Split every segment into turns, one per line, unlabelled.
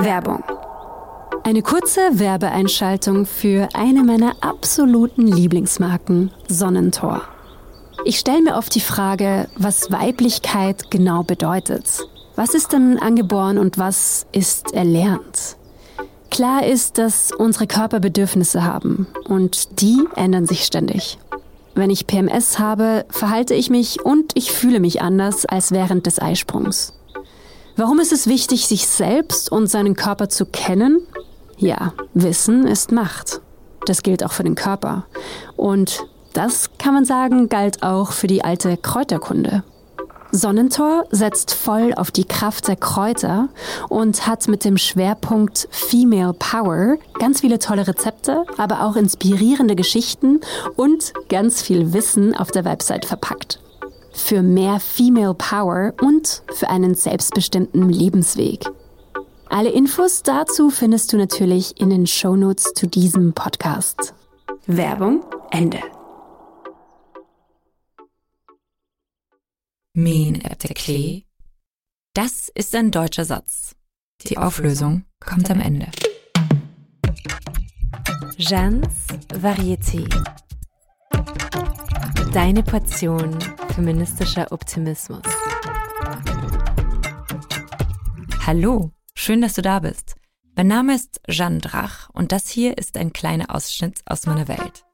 Werbung. Eine kurze Werbeeinschaltung für eine meiner absoluten Lieblingsmarken, Sonnentor. Ich stelle mir oft die Frage, was Weiblichkeit genau bedeutet. Was ist denn angeboren und was ist erlernt? Klar ist, dass unsere Körper Bedürfnisse haben und die ändern sich ständig. Wenn ich PMS habe, verhalte ich mich und ich fühle mich anders als während des Eisprungs. Warum ist es wichtig, sich selbst und seinen Körper zu kennen? Ja, Wissen ist Macht. Das gilt auch für den Körper. Und das kann man sagen, galt auch für die alte Kräuterkunde. Sonnentor setzt voll auf die Kraft der Kräuter und hat mit dem Schwerpunkt Female Power ganz viele tolle Rezepte, aber auch inspirierende Geschichten und ganz viel Wissen auf der Website verpackt. Für mehr Female Power und für einen selbstbestimmten Lebensweg. Alle Infos dazu findest du natürlich in den Shownotes zu diesem Podcast. Werbung Ende.
Min der Klee. Das ist ein deutscher Satz. Die Auflösung kommt am Ende.
Jeannes Varieté. Deine Portion feministischer Optimismus.
Hallo, schön, dass du da bist. Mein Name ist Jeanne Drach und das hier ist ein kleiner Ausschnitt aus meiner Welt.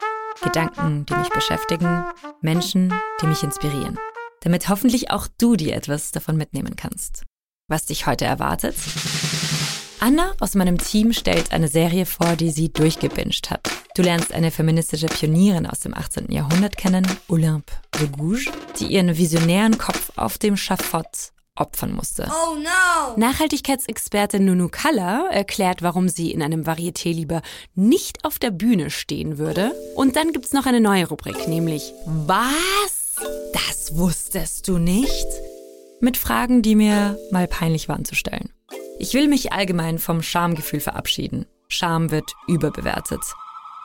Gedanken, die mich beschäftigen, Menschen, die mich inspirieren damit hoffentlich auch du dir etwas davon mitnehmen kannst. Was dich heute erwartet? Anna aus meinem Team stellt eine Serie vor, die sie durchgebinged hat. Du lernst eine feministische Pionierin aus dem 18. Jahrhundert kennen, Olympe de Gouges, die ihren visionären Kopf auf dem Schafott opfern musste.
Oh no!
Nachhaltigkeitsexperte Nunu Kalla erklärt, warum sie in einem Varieté lieber nicht auf der Bühne stehen würde. Und dann gibt's noch eine neue Rubrik, nämlich Was? Das wusstest du nicht? Mit Fragen, die mir mal peinlich waren zu stellen. Ich will mich allgemein vom Schamgefühl verabschieden. Scham wird überbewertet.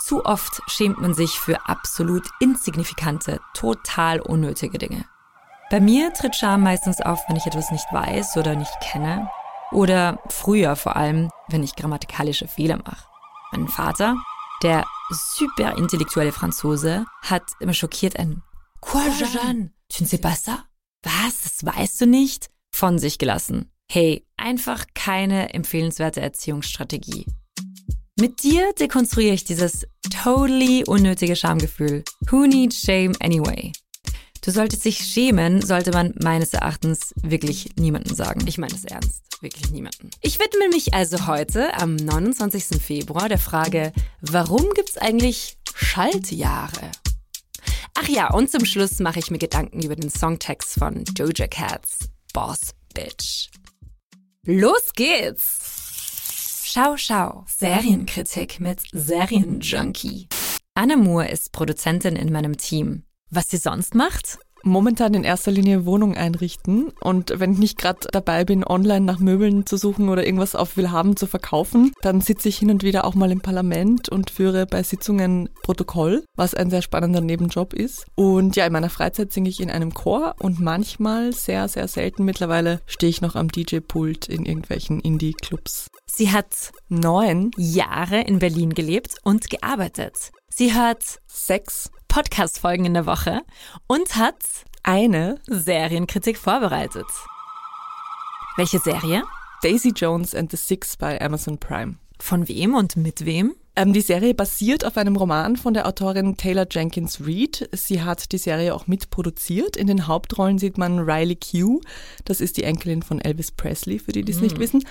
Zu oft schämt man sich für absolut insignifikante, total unnötige Dinge. Bei mir tritt Scham meistens auf, wenn ich etwas nicht weiß oder nicht kenne. Oder früher vor allem, wenn ich grammatikalische Fehler mache. Mein Vater, der super intellektuelle Franzose, hat immer schockiert ein Quoi, Jeanne? Tu ne sais pas ça? Was? Weißt du nicht? Von sich gelassen. Hey, einfach keine empfehlenswerte Erziehungsstrategie. Mit dir dekonstruiere ich dieses totally unnötige Schamgefühl. Who needs shame anyway? Du solltest dich schämen, sollte man meines Erachtens wirklich niemanden sagen. Ich meine es ernst, wirklich niemanden. Ich widme mich also heute, am 29. Februar, der Frage, warum gibt's eigentlich Schaltjahre? Ach ja, und zum Schluss mache ich mir Gedanken über den Songtext von Doja Cats Boss Bitch. Los geht's! Schau, schau. Serienkritik mit Serienjunkie. Anne Moore ist Produzentin in meinem Team. Was sie sonst macht?
Momentan in erster Linie Wohnung einrichten und wenn ich nicht gerade dabei bin, online nach Möbeln zu suchen oder irgendwas auf Willhaben zu verkaufen, dann sitze ich hin und wieder auch mal im Parlament und führe bei Sitzungen Protokoll, was ein sehr spannender Nebenjob ist. Und ja, in meiner Freizeit singe ich in einem Chor und manchmal, sehr, sehr selten mittlerweile, stehe ich noch am DJ-Pult in irgendwelchen Indie-Clubs.
Sie hat neun Jahre in Berlin gelebt und gearbeitet. Sie hört
sechs
Podcast-Folgen in der Woche und hat eine Serienkritik vorbereitet. Welche Serie?
Daisy Jones and the Six bei Amazon Prime.
Von wem und mit wem?
Ähm, die Serie basiert auf einem Roman von der Autorin Taylor Jenkins Reid. Sie hat die Serie auch mitproduziert. In den Hauptrollen sieht man Riley Q, das ist die Enkelin von Elvis Presley, für die, die es mm. nicht wissen,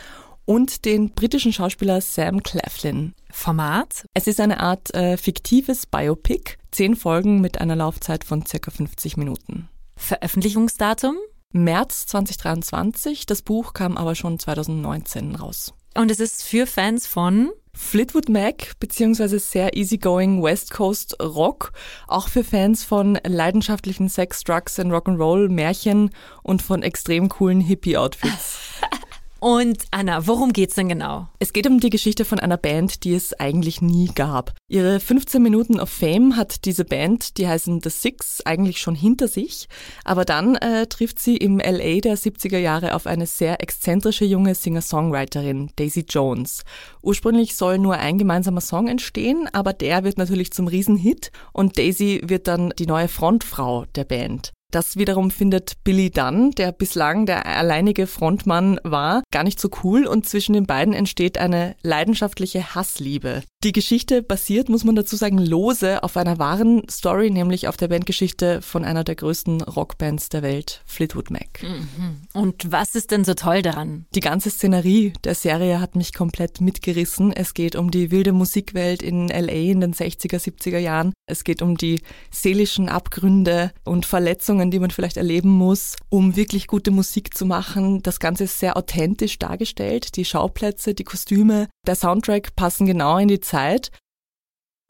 und den britischen Schauspieler Sam Claflin.
Format?
Es ist eine Art äh, fiktives Biopic, zehn Folgen mit einer Laufzeit von circa 50 Minuten.
Veröffentlichungsdatum?
März 2023. Das Buch kam aber schon 2019 raus.
Und es ist für Fans von
Fleetwood Mac beziehungsweise sehr easygoing West Coast Rock, auch für Fans von leidenschaftlichen Sex, Drugs and Rock'n'Roll, Märchen und von extrem coolen Hippie-Outfits.
Und Anna, worum geht's denn genau?
Es geht um die Geschichte von einer Band, die es eigentlich nie gab. Ihre 15 Minuten of Fame hat diese Band, die heißen The Six, eigentlich schon hinter sich. Aber dann äh, trifft sie im LA der 70er Jahre auf eine sehr exzentrische junge Singer-Songwriterin, Daisy Jones. Ursprünglich soll nur ein gemeinsamer Song entstehen, aber der wird natürlich zum Riesenhit und Daisy wird dann die neue Frontfrau der Band. Das wiederum findet Billy Dunn, der bislang der alleinige Frontmann war, gar nicht so cool und zwischen den beiden entsteht eine leidenschaftliche Hassliebe. Die Geschichte basiert, muss man dazu sagen, lose auf einer wahren Story, nämlich auf der Bandgeschichte von einer der größten Rockbands der Welt, Fleetwood Mac.
Mhm. Und was ist denn so toll daran?
Die ganze Szenerie der Serie hat mich komplett mitgerissen. Es geht um die wilde Musikwelt in LA in den 60er, 70er Jahren. Es geht um die seelischen Abgründe und Verletzungen die man vielleicht erleben muss, um wirklich gute Musik zu machen. Das Ganze ist sehr authentisch dargestellt. Die Schauplätze, die Kostüme, der Soundtrack passen genau in die Zeit.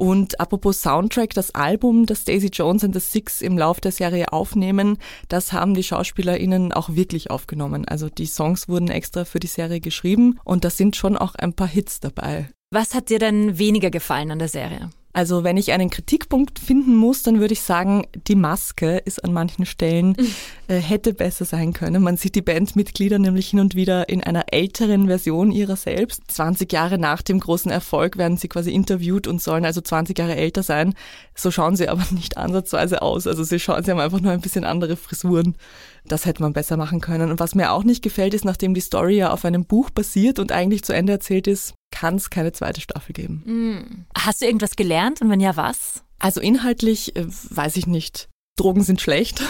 Und apropos Soundtrack, das Album, das Daisy Jones and the Six im Lauf der Serie aufnehmen, das haben die SchauspielerInnen auch wirklich aufgenommen. Also die Songs wurden extra für die Serie geschrieben und da sind schon auch ein paar Hits dabei.
Was hat dir denn weniger gefallen an der Serie?
Also wenn ich einen Kritikpunkt finden muss, dann würde ich sagen, die Maske ist an manchen Stellen, hätte besser sein können. Man sieht die Bandmitglieder nämlich hin und wieder in einer älteren Version ihrer selbst. 20 Jahre nach dem großen Erfolg werden sie quasi interviewt und sollen also 20 Jahre älter sein. So schauen sie aber nicht ansatzweise aus. Also sie schauen, sie haben einfach nur ein bisschen andere Frisuren. Das hätte man besser machen können. Und was mir auch nicht gefällt, ist, nachdem die Story ja auf einem Buch basiert und eigentlich zu Ende erzählt ist, kann es keine zweite Staffel geben.
Hm. Hast du irgendwas gelernt und wenn ja, was?
Also inhaltlich äh, weiß ich nicht. Drogen sind schlecht.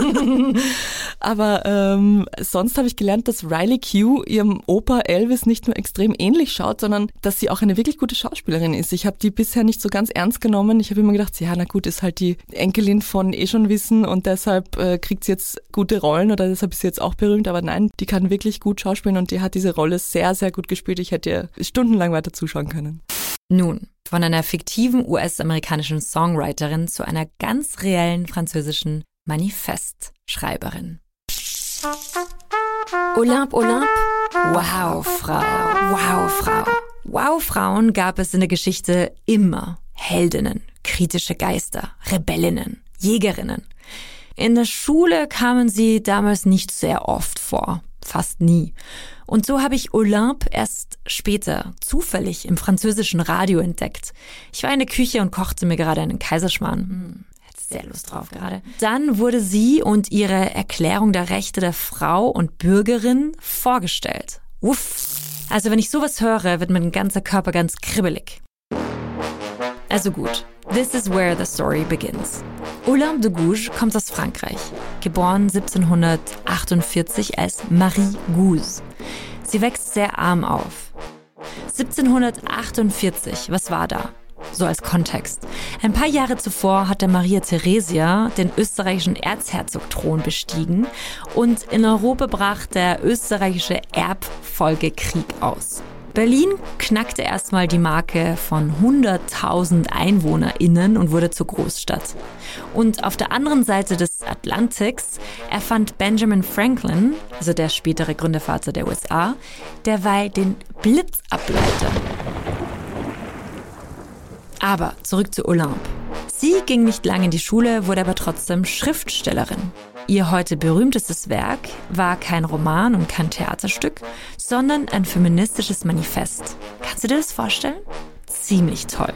Aber ähm, sonst habe ich gelernt, dass Riley Q ihrem Opa Elvis nicht nur extrem ähnlich schaut, sondern dass sie auch eine wirklich gute Schauspielerin ist. Ich habe die bisher nicht so ganz ernst genommen. Ich habe immer gedacht, ja, na gut, ist halt die Enkelin von eh schon Wissen und deshalb äh, kriegt sie jetzt gute Rollen oder deshalb ist sie jetzt auch berühmt. Aber nein, die kann wirklich gut schauspielen und die hat diese Rolle sehr, sehr gut gespielt. Ich hätte ihr stundenlang weiter zuschauen können.
Nun, von einer fiktiven US-amerikanischen Songwriterin zu einer ganz reellen französischen Manifestschreiberin. Olympe, Olympe, wow, Frau, wow, Frau. Wow, Frauen gab es in der Geschichte immer. Heldinnen, kritische Geister, Rebellinnen, Jägerinnen. In der Schule kamen sie damals nicht sehr oft vor, fast nie. Und so habe ich Olympe erst später zufällig im französischen Radio entdeckt. Ich war in der Küche und kochte mir gerade einen Kaiserschmarrn. Hm, hätte sehr Lust drauf gerade. Dann wurde sie und ihre Erklärung der Rechte der Frau und Bürgerin vorgestellt. Uff. Also wenn ich sowas höre, wird mein ganzer Körper ganz kribbelig. Also gut, this is where the story begins. Olympe de Gouges kommt aus Frankreich, geboren 1748 als Marie Gouze. Sie wächst sehr arm auf. 1748, was war da? So als Kontext. Ein paar Jahre zuvor hatte Maria Theresia den österreichischen Erzherzogthron bestiegen und in Europa brach der österreichische Erbfolgekrieg aus. Berlin knackte erstmal die Marke von 100.000 EinwohnerInnen und wurde zur Großstadt. Und auf der anderen Seite des Atlantiks erfand Benjamin Franklin, also der spätere Gründervater der USA, derweil den Blitzableiter. Aber zurück zu Olympe. Sie ging nicht lange in die Schule, wurde aber trotzdem Schriftstellerin. Ihr heute berühmtestes Werk war kein Roman und kein Theaterstück, sondern ein feministisches Manifest. Kannst du dir das vorstellen? Ziemlich toll.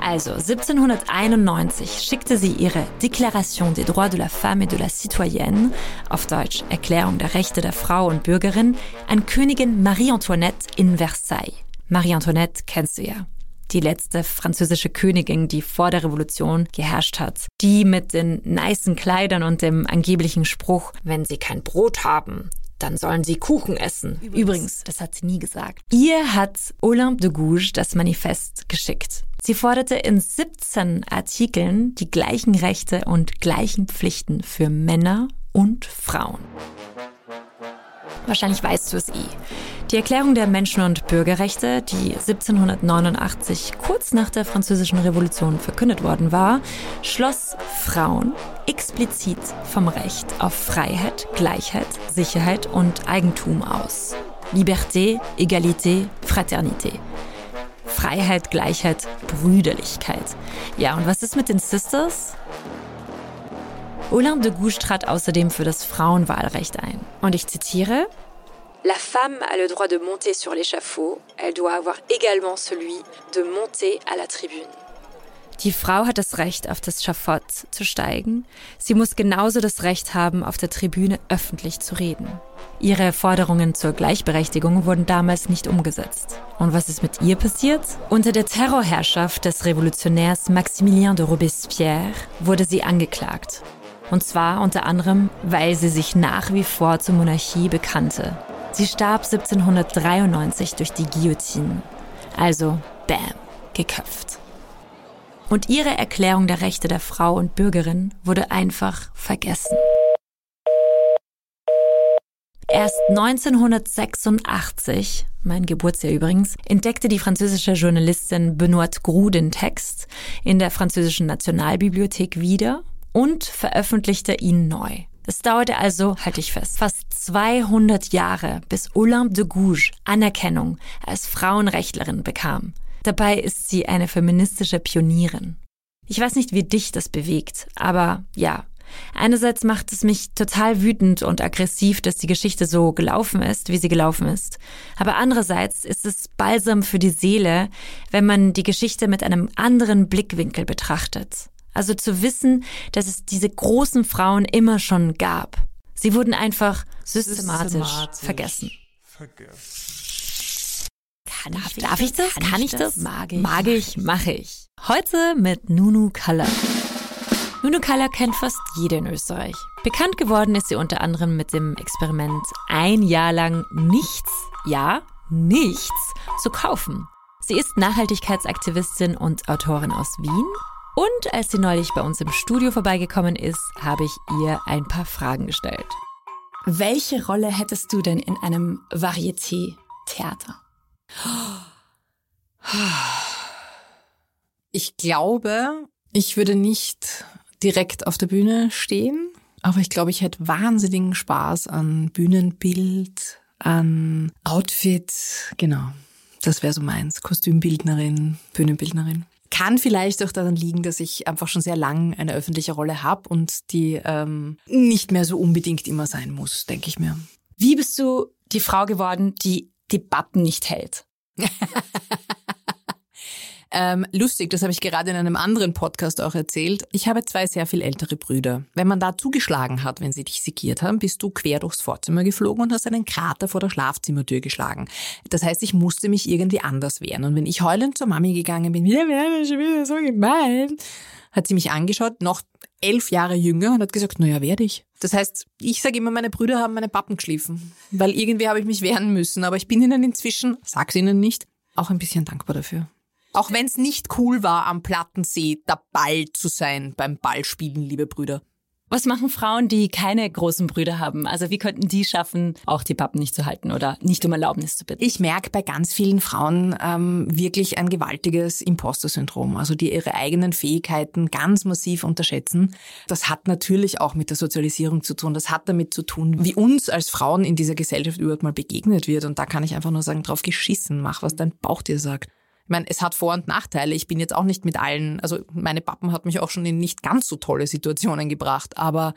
Also 1791 schickte sie ihre Déclaration des droits de la femme et de la citoyenne, auf Deutsch Erklärung der Rechte der Frau und Bürgerin, an Königin Marie Antoinette in Versailles. Marie Antoinette kennst du ja die letzte französische Königin, die vor der Revolution geherrscht hat. Die mit den nicen Kleidern und dem angeblichen Spruch, wenn sie kein Brot haben, dann sollen sie Kuchen essen. Übrigens, Übrigens, das hat sie nie gesagt. Ihr hat Olympe de Gouges das Manifest geschickt. Sie forderte in 17 Artikeln die gleichen Rechte und gleichen Pflichten für Männer und Frauen. Wahrscheinlich weißt du es eh. Die Erklärung der Menschen- und Bürgerrechte, die 1789 kurz nach der Französischen Revolution verkündet worden war, schloss Frauen explizit vom Recht auf Freiheit, Gleichheit, Sicherheit und Eigentum aus. Liberté, Égalité, Fraternité. Freiheit, Gleichheit, Brüderlichkeit. Ja, und was ist mit den Sisters? Olympe de Gouges trat außerdem für das Frauenwahlrecht ein. Und ich zitiere,
La femme a le droit de monter sur l'échafaud, elle doit avoir également celui de monter à la tribune.
Die Frau hat das Recht, auf das Schafott zu steigen. Sie muss genauso das Recht haben, auf der Tribüne öffentlich zu reden. Ihre Forderungen zur Gleichberechtigung wurden damals nicht umgesetzt. Und was ist mit ihr passiert? Unter der Terrorherrschaft des Revolutionärs Maximilien de Robespierre wurde sie angeklagt. Und zwar unter anderem, weil sie sich nach wie vor zur Monarchie bekannte. Sie starb 1793 durch die Guillotine. Also, bam, geköpft. Und ihre Erklärung der Rechte der Frau und Bürgerin wurde einfach vergessen. Erst 1986, mein Geburtsjahr übrigens, entdeckte die französische Journalistin Benoît Groux den Text in der französischen Nationalbibliothek wieder und veröffentlichte ihn neu. Es dauerte also, halte ich fest, fast 200 Jahre, bis Olympe de Gouges Anerkennung als Frauenrechtlerin bekam. Dabei ist sie eine feministische Pionierin. Ich weiß nicht, wie dich das bewegt, aber ja. Einerseits macht es mich total wütend und aggressiv, dass die Geschichte so gelaufen ist, wie sie gelaufen ist. Aber andererseits ist es balsam für die Seele, wenn man die Geschichte mit einem anderen Blickwinkel betrachtet. Also zu wissen, dass es diese großen Frauen immer schon gab. Sie wurden einfach systematisch, systematisch vergessen. vergessen. Kann darf, ich, darf ich das? Kann, Kann ich das? Mag ich, Mag ich mache ich. Heute mit Nunu Color. Nunu Color kennt fast jeder in Österreich. Bekannt geworden ist sie unter anderem mit dem Experiment ein Jahr lang nichts, ja, nichts zu kaufen. Sie ist Nachhaltigkeitsaktivistin und Autorin aus Wien und als sie neulich bei uns im Studio vorbeigekommen ist, habe ich ihr ein paar Fragen gestellt. Welche Rolle hättest du denn in einem Varieté-Theater?
Ich glaube, ich würde nicht direkt auf der Bühne stehen, aber ich glaube, ich hätte wahnsinnigen Spaß an Bühnenbild, an Outfit. Genau, das wäre so meins. Kostümbildnerin, Bühnenbildnerin. Kann vielleicht auch daran liegen, dass ich einfach schon sehr lang eine öffentliche Rolle habe und die ähm, nicht mehr so unbedingt immer sein muss, denke ich mir.
Wie bist du die Frau geworden, die Debatten nicht hält?
Ähm, lustig, das habe ich gerade in einem anderen Podcast auch erzählt. Ich habe zwei sehr viel ältere Brüder. Wenn man da zugeschlagen hat, wenn sie dich segiert haben, bist du quer durchs Vorzimmer geflogen und hast einen Krater vor der Schlafzimmertür geschlagen. Das heißt, ich musste mich irgendwie anders wehren. Und wenn ich heulend zur Mami gegangen bin, wir werden schon wieder so gemein, hat sie mich angeschaut, noch elf Jahre jünger und hat gesagt, naja, werde ich. Das heißt, ich sage immer, meine Brüder haben meine Pappen geschliffen, weil irgendwie habe ich mich wehren müssen. Aber ich bin ihnen inzwischen, sag's ihnen nicht, auch ein bisschen dankbar dafür. Auch wenn es nicht cool war, am Plattensee dabei zu sein beim Ballspielen, liebe Brüder.
Was machen Frauen, die keine großen Brüder haben? Also wie könnten die schaffen, auch die Pappen nicht zu halten oder nicht um Erlaubnis zu bitten?
Ich merke bei ganz vielen Frauen ähm, wirklich ein gewaltiges Imposter-Syndrom, also die ihre eigenen Fähigkeiten ganz massiv unterschätzen. Das hat natürlich auch mit der Sozialisierung zu tun. Das hat damit zu tun, wie uns als Frauen in dieser Gesellschaft überhaupt mal begegnet wird. Und da kann ich einfach nur sagen, drauf geschissen, mach, was dein Bauch dir sagt. Ich meine, es hat Vor- und Nachteile. Ich bin jetzt auch nicht mit allen, also meine Pappen hat mich auch schon in nicht ganz so tolle Situationen gebracht, aber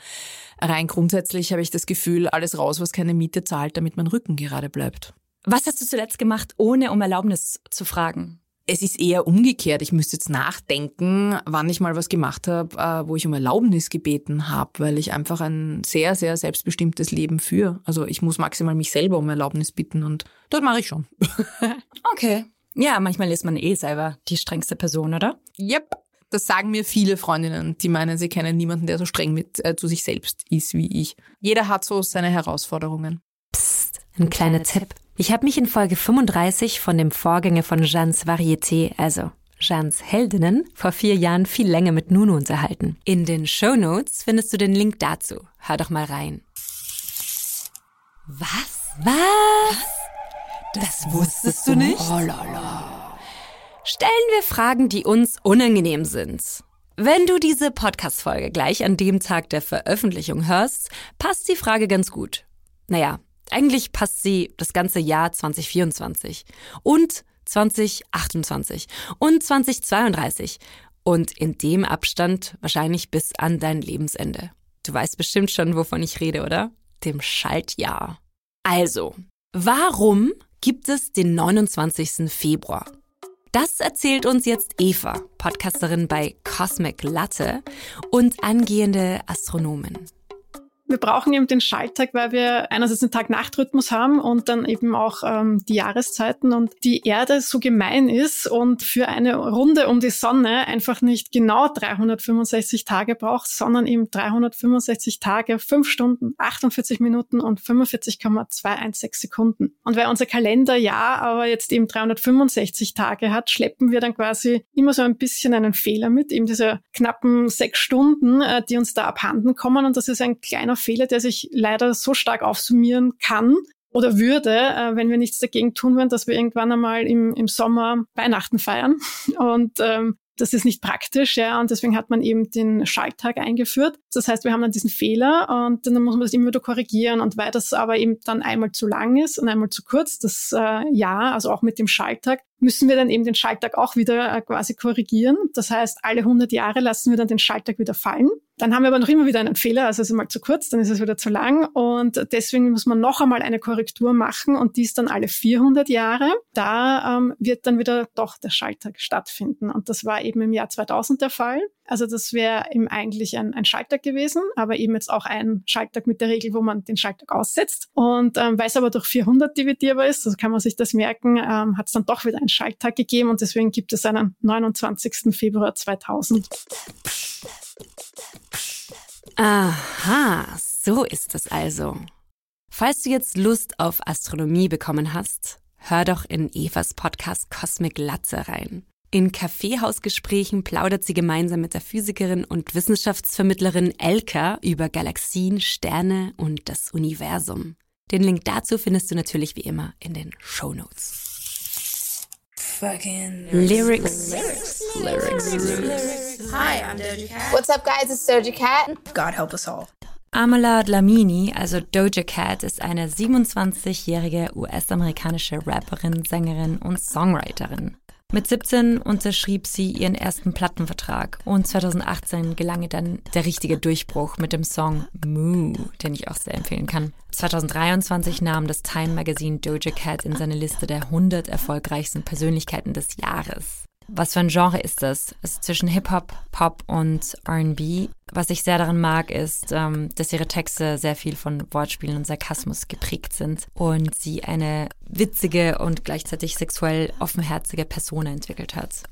rein grundsätzlich habe ich das Gefühl, alles raus, was keine Miete zahlt, damit mein Rücken gerade bleibt.
Was hast du zuletzt gemacht, ohne um Erlaubnis zu fragen?
Es ist eher umgekehrt. Ich müsste jetzt nachdenken, wann ich mal was gemacht habe, äh, wo ich um Erlaubnis gebeten habe, weil ich einfach ein sehr, sehr selbstbestimmtes Leben führe. Also ich muss maximal mich selber um Erlaubnis bitten und das mache ich schon.
okay. Ja, manchmal ist man eh selber die strengste Person, oder?
Yep. Das sagen mir viele Freundinnen, die meinen, sie kennen niemanden, der so streng mit äh, zu sich selbst ist wie ich. Jeder hat so seine Herausforderungen.
Psst, ein kleiner Tipp. Ich habe mich in Folge 35 von dem Vorgänger von Jeannes Varieté, also Jeans Heldinnen, vor vier Jahren viel länger mit Nuno unterhalten.
In den Show Notes findest du den Link dazu. Hör doch mal rein.
Was?
Was? Das wusstest du nicht? Oh lala. Stellen wir Fragen, die uns unangenehm sind. Wenn du diese Podcast-Folge gleich an dem Tag der Veröffentlichung hörst, passt die Frage ganz gut. Naja,
Eigentlich passt sie das ganze Jahr 2024 und 2028 und 2032 und in dem Abstand wahrscheinlich bis an dein Lebensende. Du weißt bestimmt schon, wovon ich rede, oder? Dem Schaltjahr. Also, warum gibt es den 29. Februar? Das erzählt uns jetzt Eva, Podcasterin bei Cosmic Latte und angehende Astronomin.
Wir brauchen eben den Schalttag, weil wir einerseits den Tag-Nacht-Rhythmus haben und dann eben auch ähm, die Jahreszeiten und die Erde so gemein ist und für eine Runde um die Sonne einfach nicht genau 365 Tage braucht, sondern eben 365 Tage, 5 Stunden, 48 Minuten und 45,216 Sekunden. Und weil unser Kalenderjahr aber jetzt eben 365 Tage hat, schleppen wir dann quasi immer so ein bisschen einen Fehler mit, eben diese knappen sechs Stunden, äh, die uns da abhanden kommen und das ist ein kleiner Fehler, der sich leider so stark aufsummieren kann oder würde, äh, wenn wir nichts dagegen tun würden, dass wir irgendwann einmal im, im Sommer Weihnachten feiern. Und ähm, das ist nicht praktisch, ja, und deswegen hat man eben den Schalttag eingeführt. Das heißt, wir haben dann diesen Fehler und dann muss man das immer wieder korrigieren. Und weil das aber eben dann einmal zu lang ist und einmal zu kurz, das äh, Jahr, also auch mit dem Schalttag, müssen wir dann eben den Schalttag auch wieder äh, quasi korrigieren. Das heißt, alle 100 Jahre lassen wir dann den Schalttag wieder fallen. Dann haben wir aber noch immer wieder einen Fehler, also es ist mal zu kurz, dann ist es wieder zu lang und deswegen muss man noch einmal eine Korrektur machen und dies dann alle 400 Jahre. Da ähm, wird dann wieder doch der Schalttag stattfinden und das war eben im Jahr 2000 der Fall. Also das wäre eben eigentlich ein, ein Schalttag gewesen, aber eben jetzt auch ein Schalttag mit der Regel, wo man den Schalttag aussetzt. Und ähm, weil es aber durch 400 dividierbar ist, also kann man sich das merken, ähm, hat es dann doch wieder einen Schalttag gegeben und deswegen gibt es einen 29. Februar 2000.
Aha, so ist es also. Falls du jetzt Lust auf Astronomie bekommen hast, hör doch in Evas Podcast Cosmic Latze rein. In Kaffeehausgesprächen plaudert sie gemeinsam mit der Physikerin und Wissenschaftsvermittlerin Elka über Galaxien, Sterne und das Universum. Den Link dazu findest du natürlich wie immer in den Show Notes. Fucking Lyrics. Lyrics. Lyrics. Lyrics.
Hi, I'm Doja Cat. What's up, guys? It's Doja Cat. God help us all.
Amala Dlamini, also Doja Cat, ist eine 27-jährige US-amerikanische Rapperin, Sängerin und Songwriterin. Mit 17 unterschrieb sie ihren ersten Plattenvertrag und 2018 gelang ihr dann der richtige Durchbruch mit dem Song Moo, den ich auch sehr empfehlen kann. 2023 nahm das Time Magazine Doja Cat in seine Liste der 100 erfolgreichsten Persönlichkeiten des Jahres. Was für ein Genre ist das? Es ist zwischen Hip-Hop, Pop und RB. Was ich sehr daran mag, ist, ähm, dass ihre Texte sehr viel von Wortspielen und Sarkasmus geprägt sind und sie eine witzige und gleichzeitig sexuell offenherzige Person entwickelt hat.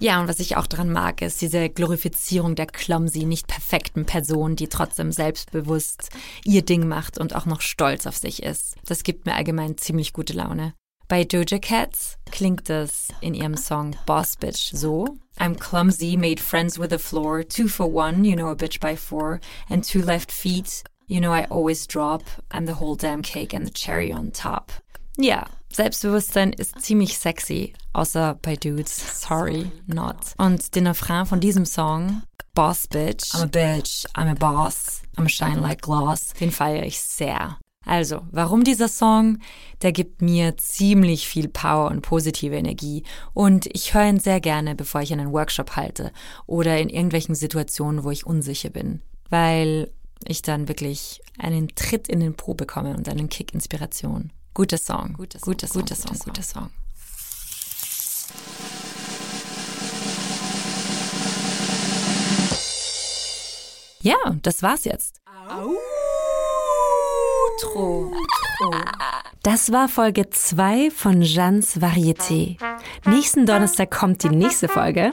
Ja, und was ich auch daran mag, ist diese Glorifizierung der clumsy, nicht perfekten Person, die trotzdem selbstbewusst ihr Ding macht und auch noch stolz auf sich ist. Das gibt mir allgemein ziemlich gute Laune. Bei Doja Cats klingt es in ihrem Song Boss Bitch so. I'm clumsy, made friends with the floor, two for one, you know a bitch by four, and two left feet, you know I always drop, I'm the whole damn cake and the cherry on top. Ja, Selbstbewusstsein ist ziemlich sexy, außer bei Dudes, sorry, not. Und den Refrain von diesem Song, Boss Bitch, I'm a bitch, I'm a boss, I'm a shine like gloss, den feiere ich sehr. Also, warum dieser Song? Der gibt mir ziemlich viel Power und positive Energie und ich höre ihn sehr gerne, bevor ich einen Workshop halte oder in irgendwelchen Situationen, wo ich unsicher bin, weil ich dann wirklich einen Tritt in den Po bekomme und einen Kick Inspiration. Guter Song, guter Song, guter Song, guter Song. Guter Song. Ja, das war's jetzt. Au. Outro. Das war Folge 2 von Jeannes Varieté. Nächsten Donnerstag kommt die nächste Folge.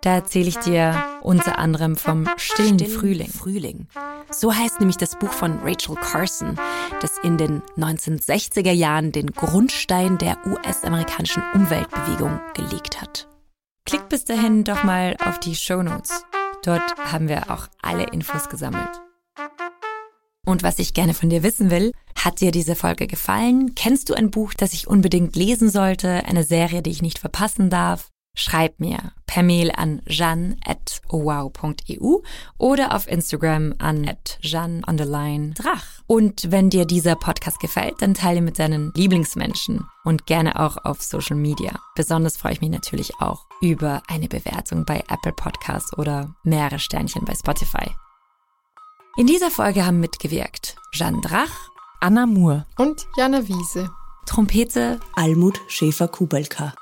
Da erzähle ich dir unter anderem vom stillen, stillen Frühling.
Frühling. So heißt nämlich das Buch von Rachel Carson, das in den 1960er Jahren den Grundstein der US-amerikanischen Umweltbewegung gelegt hat.
Klick bis dahin doch mal auf die Show Notes. Dort haben wir auch alle Infos gesammelt.
Und was ich gerne von dir wissen will, hat dir diese Folge gefallen? Kennst du ein Buch, das ich unbedingt lesen sollte? Eine Serie, die ich nicht verpassen darf?
Schreib mir per Mail an jeanne.wow.eu oder auf Instagram an jeanne_drach. Und wenn dir dieser Podcast gefällt, dann teile mit deinen Lieblingsmenschen und gerne auch auf Social Media. Besonders freue ich mich natürlich auch über eine Bewertung bei Apple Podcasts oder mehrere Sternchen bei Spotify. In dieser Folge haben mitgewirkt Jeanne Drach,
Anna Moore
und Jana Wiese.
Trompete
Almut Schäfer-Kubelka.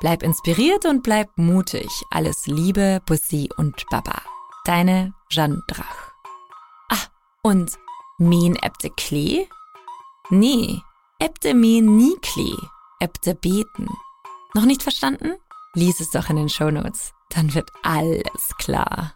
Bleib inspiriert und bleib mutig. Alles Liebe, Bussi und Baba. Deine Jeanne Drach. Ah, und Mien ebte Klee? Nee, ebte Mien nie Klee, ebte beten. Noch nicht verstanden? Lies es doch in den Shownotes. Dann wird alles klar.